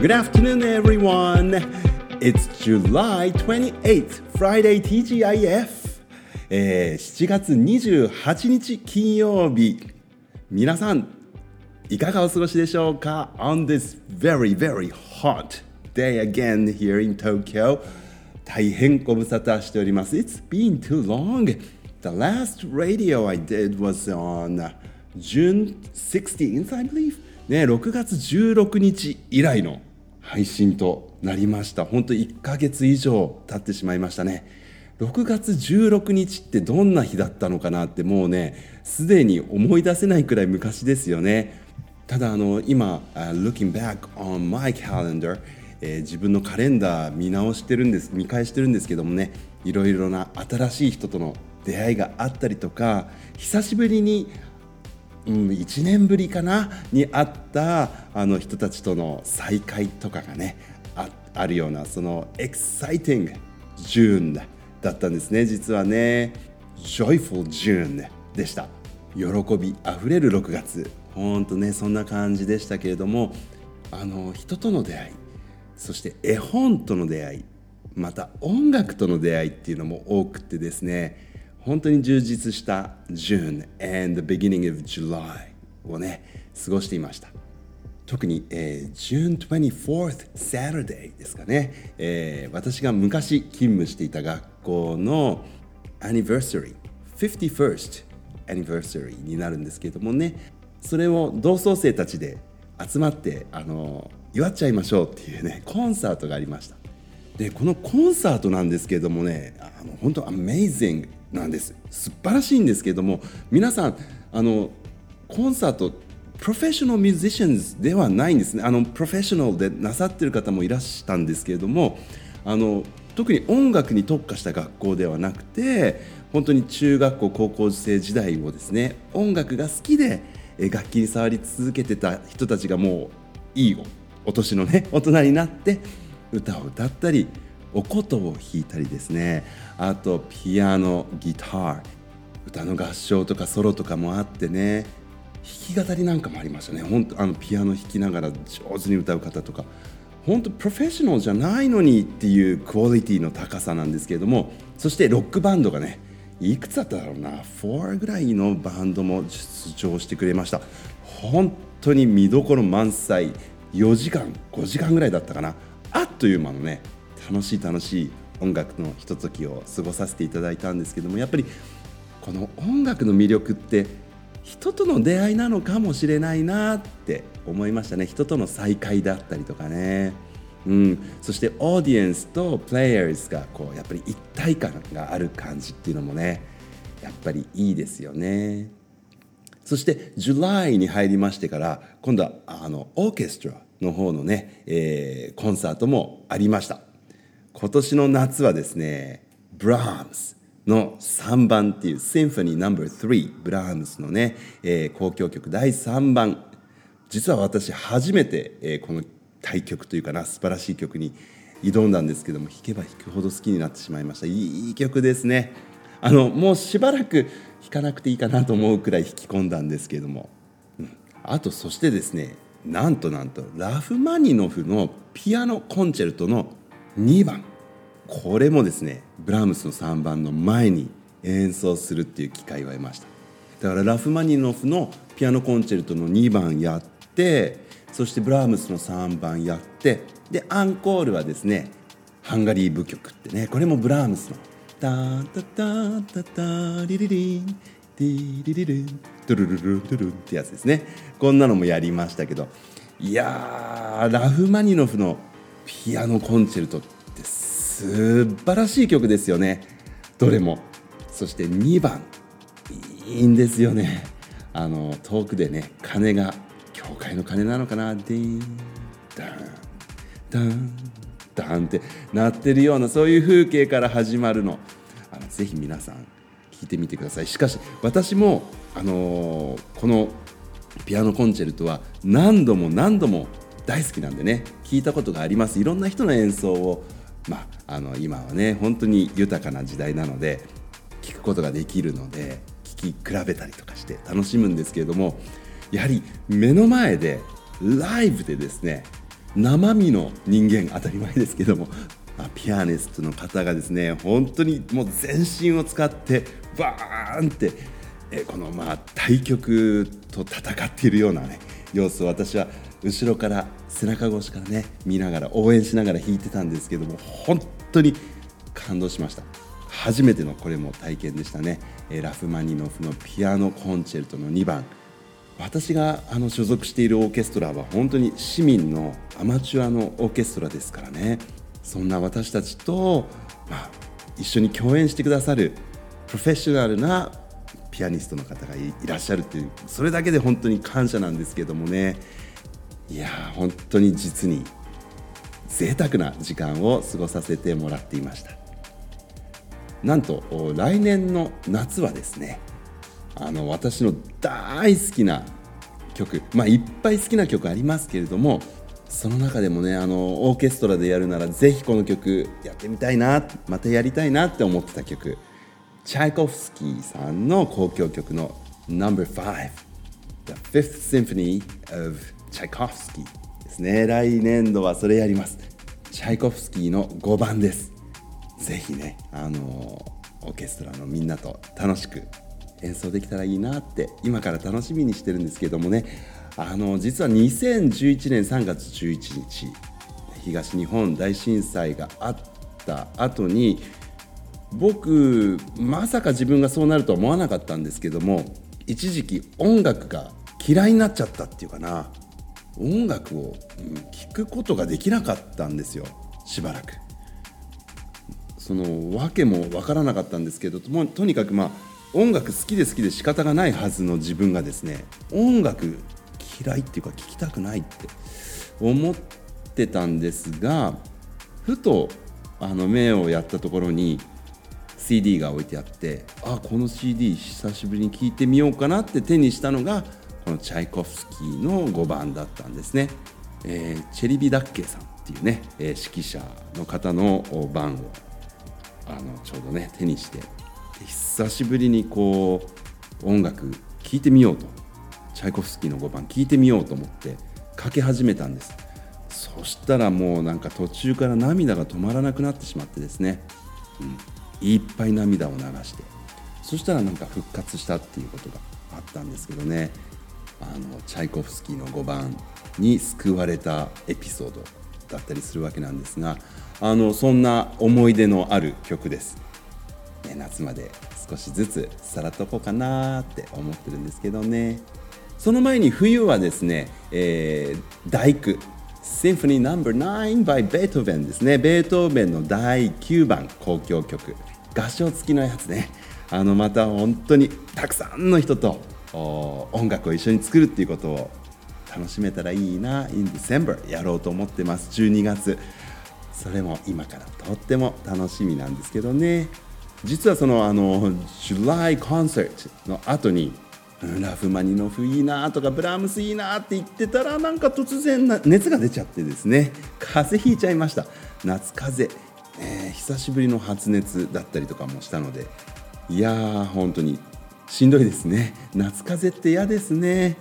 Good afternoon, everyone. It's July 28th, Friday TGIF. えー、7月28日金曜日。皆さん、いかがお過ごしでしょうか ?On this very, very hot day again here in Tokyo. 大変ご無沙汰しております。It's been too long. The last radio I did was on June 16th, I believe. ね、6月16日以来の配信となりました。本当1ヶ月以上経ってしまいましたね。6月16日ってどんな日だったのかなってもうねすでに思い出せないくらい昔ですよね。ただあの今、looking back on my calendar えー、自分のカレンダー見直してるんです見返してるんですけどもねいろいろな新しい人との出会いがあったりとか久しぶりにうん、1年ぶりかなに会ったあの人たちとの再会とかがねああるようなそのエキサイティング June だったんですね。実はね Joyful June でした。喜びあふれる6月。ほんとねそんな感じでしたけれどもあの人との出会いそして絵本との出会いまた音楽との出会いっていうのも多くてですね本当に充実した June and the beginning of July をね過ごしていました。特に、えー、June 24th Saturday ですかね、えー、私が昔勤務していた学校の anniversary 51st anniversary になるんですけどもねそれを同窓生たちで集まってあの祝っちゃいましょうっていうねコンサートがありました。でこのコンサートなんですけれどもねあの本当 amazing なんです。素晴らしいんですけれども皆さんあのコンサートプロフェッショナルミュージシャンズではないんですね。あのプロフェッショナルでなさってる方もいらしたんですけれどもあの特に音楽に特化した学校ではなくて本当に中学校高校生時代をですね音楽が好きで楽器に触り続けてた人たちがもういいお年のね大人になって歌を歌ったりお琴を弾いたりですね。あとピアノギター歌の合唱とかソロとかもあってね。弾き語りなんかもありましたね。本当あのピアノ弾きながら上手に歌う方とか。本当プロフェッショナルじゃないのにっていうクオリティの高さなんですけれども。そしてロックバンドがねいくつだっただろうな。4ぐらいのバンドも出場してくれました。本当に見どころ満載。4時間5時間ぐらいだったかな。あっという間のね楽しい楽しい音楽のひとときを過ごさせていただいたんですけどもやっぱりこの音楽の魅力って人との出会いなのかもしれないなって思いましたね人との再会だったりとかね、うん、そしてオーディエンスとプレイヤーズがこうやっぱり一体感がある感じっていうのもねやっぱりいいですよね。そして July に入りましてから今度はあのオーケストラの方のね、えー、コンサートもありました。今年の夏はですねブラームスの3番っていう Symphony No.3 ブラームスのね、えー、交響曲第3番。実は私初めて、えー、この対曲というかな素晴らしい曲に挑んだんですけども弾けば弾くほど好きになってしまいました。いい曲ですね。あのもうしばらく弾かなくていいかなと思うくらい弾き込んだんですけれども、うん、あとそしてですねなんとなんとラフマニノフのピアノコンチェルトの2番。これもですねブラームスの3番の前に演奏するっていう機会を得ました。だからラフマニノフのピアノコンチェルトの2番やってそしてブラームスの3番やってでアンコールはですねハンガリー舞曲ってねこれもブラームスの「タタタタタリリリンティリリリントゥルルルトゥルってやつですね。こんなのもやりましたけど。いやラフマニノフのピアノコンチェルトって素晴らしい曲ですよね。どれも。そして2番。いいんですよね。あの遠くでね鐘が教会の鐘なのかな。ディーン。ダン。ダン。ダンって鳴ってるようなそういう風景から始まるの。あのぜひ皆さん聞いてみてください。しかし私もあの、このピアノコンチェルトは何度も何度も大好きなんでね聞いたことがあります。いろんな人の演奏を、まあ、あの今はね本当に豊かな時代なので聞くことができるので聞き比べたりとかして楽しむんですけれどもやはり目の前でライブでですね生身の人間当たり前ですけどもまピアニストの方がですね本当にもう全身を使ってバーンってえこのまあ対局と戦っているようなね様子を私は後ろから背中越しからね見ながら応援しながら弾いてたんですけども本当に感動しました。初めてのこれも体験でしたね。ラフマニノフのピアノコンチェルトの2番。私があの所属しているオーケストラは本当に市民のアマチュアのオーケストラですからね。そんな私たちと、まあ、一緒に共演してくださるプロフェッショナルなピアニストの方がいらっしゃるっていうそれだけで本当に感謝なんですけどもね。いや本当に実に贅沢な時間を過ごさせてもらっていました。なんと来年の夏はですねあの私の大好きな曲まあいっぱい好きな曲ありますけれどもその中でもねあのオーケストラでやるならぜひこの曲やってみたいなまたやりたいなって思ってた曲チャイコフスキーさんの交響曲の No.5 The Fifth Symphony of Tchaikovsky ですね。来年度はそれやります。チャイコフスキーの5番です。ぜひねあのオーケストラのみんなと楽しく演奏できたらいいなって今から楽しみにしてるんですけどもね。あの実は2011年3月11日東日本大震災があった後に僕まさか自分がそうなるとは思わなかったんですけども一時期音楽が嫌いになっちゃったっていうかな。音楽を聴くことができなかったんですよしばらく。その訳も分からなかったんですけどもとにかくまあ音楽好きで好きで仕方がないはずの自分がですね音楽嫌いっていうか聴きたくないって思ってたんですがふとあの目をやったところに CD が置いてあってあこの CD 久しぶりに聴いてみようかなって手にしたのがこのチャイコフスキーの5番だったんですね、えー、チェリビダッケさんっていうね、えー、指揮者の方の番をあのちょうどね手にして久しぶりにこう音楽聴いてみようとチャイコフスキーの5番聴いてみようと思ってかけ始めたんです。そしたらもうなんか途中から涙が止まらなくなってしまってですね、うん、いっぱい涙を流してそしたらなんか復活したっていうことがあったんですけどね。あのチャイコフスキーの5番に救われたエピソードだったりするわけなんですがあのそんな思い出のある曲です、ね、夏まで少しずつさらっとこうかなって思ってるんですけどね。その前に冬はですね、えー、大工 Symphony No.9 by ベートーベンですね。ベートーベンの第9番交響曲。合唱付きのやつね。あのまた本当にたくさんの人と音楽を一緒に作るっていうことを楽しめたらいいな。In December やろうと思ってます。12月。それも今からとっても楽しみなんですけどね。実はそのあの July Concert の後にラフマニノフいいなとかブラームスいいなって言ってたらなんか突然な熱が出ちゃってですね。風邪ひいちゃいました。夏風邪、えー、久しぶりの発熱だったりとかもしたので。いやー本当にしんどいですね。夏風邪って嫌ですね。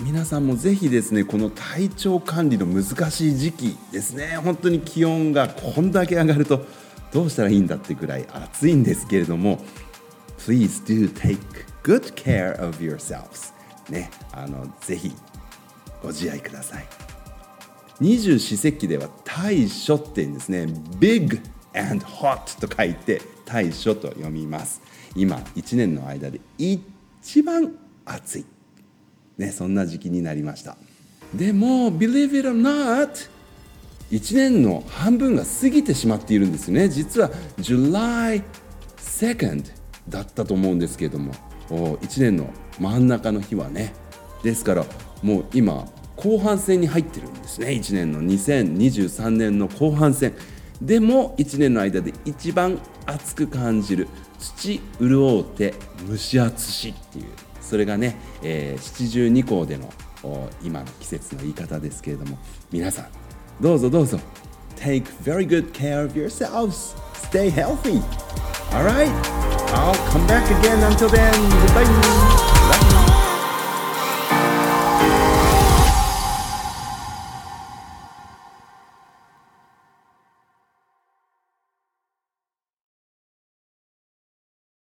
皆さんもぜひですねこの体調管理の難しい時期ですね。本当に気温がこんだけ上がるとどうしたらいいんだってぐらい暑いんですけれども Please do take good care of yourselves ねあのぜひご自愛ください。二十四節気では大暑って言うんですね。big and hot と書いて大暑と読みます。今1年の間で一番暑い、ね、そんな時期になりました。でも Believe it or not 1年の半分が過ぎてしまっているんですね。実は July 2nd だったと思うんですけれども。1年の真ん中の日はね。ですからもう今後半戦に入ってるんですね。1年の2023年の後半戦。でも1年の間で一番暑く感じる土潤うて蒸し暑しっていうそれがね、えー、七十二項での今の季節の言い方ですけれども皆さんどうぞどうぞ Take very good care of yourselves Stay healthy Alright I'll come back again until then Goodbye